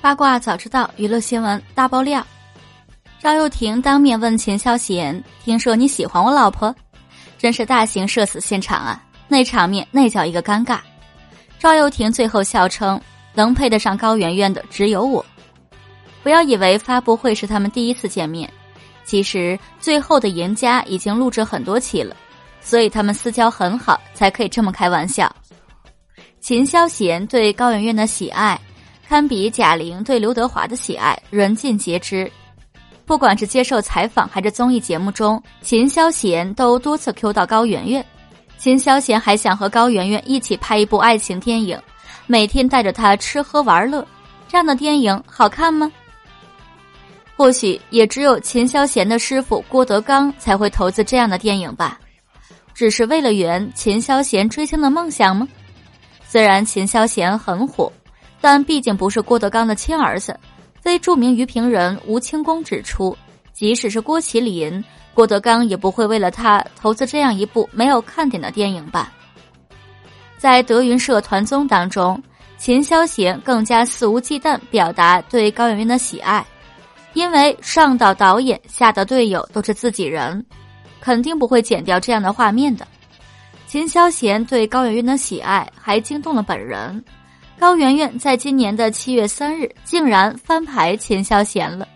八卦早知道，娱乐新闻大爆料。赵又廷当面问秦霄贤：“听说你喜欢我老婆？”真是大型社死现场啊！那场面那叫一个尴尬。赵又廷最后笑称：“能配得上高圆圆的只有我。”不要以为发布会是他们第一次见面，其实最后的赢家已经录制很多期了，所以他们私交很好，才可以这么开玩笑。秦霄贤对高圆圆的喜爱。堪比贾玲对刘德华的喜爱，人尽皆知。不管是接受采访还是综艺节目中，秦霄贤都多次 Q 到高圆圆。秦霄贤还想和高圆圆一起拍一部爱情电影，每天带着她吃喝玩乐。这样的电影好看吗？或许也只有秦霄贤的师傅郭德纲才会投资这样的电影吧。只是为了圆秦霄贤追星的梦想吗？虽然秦霄贤很火。但毕竟不是郭德纲的亲儿子。非著名娱评人吴清功指出，即使是郭麒麟，郭德纲也不会为了他投资这样一部没有看点的电影吧。在德云社团综当中，秦霄贤更加肆无忌惮表达对高圆圆的喜爱，因为上到导演，下到队友都是自己人，肯定不会剪掉这样的画面的。秦霄贤对高圆圆的喜爱还惊动了本人。高圆圆在今年的七月三日竟然翻牌秦霄贤了。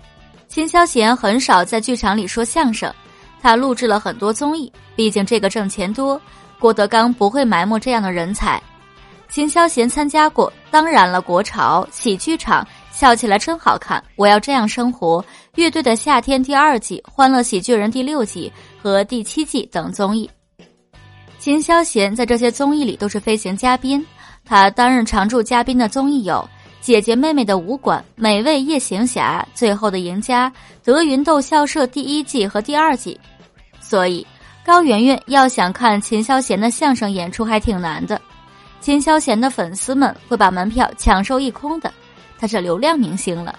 秦霄贤很少在剧场里说相声，他录制了很多综艺，毕竟这个挣钱多。郭德纲不会埋没这样的人才。秦霄贤参加过《当然了》《国潮》《喜剧场》《笑起来真好看》《我要这样生活》《乐队的夏天》第二季《欢乐喜剧人》第六季和第七季等综艺。秦霄贤在这些综艺里都是飞行嘉宾。他担任常驻嘉宾的综艺有《姐姐妹妹的武馆》《美味夜行侠》《最后的赢家》《德云逗笑社》第一季和第二季，所以高圆圆要想看秦霄贤的相声演出还挺难的，秦霄贤的粉丝们会把门票抢售一空的，他是流量明星了。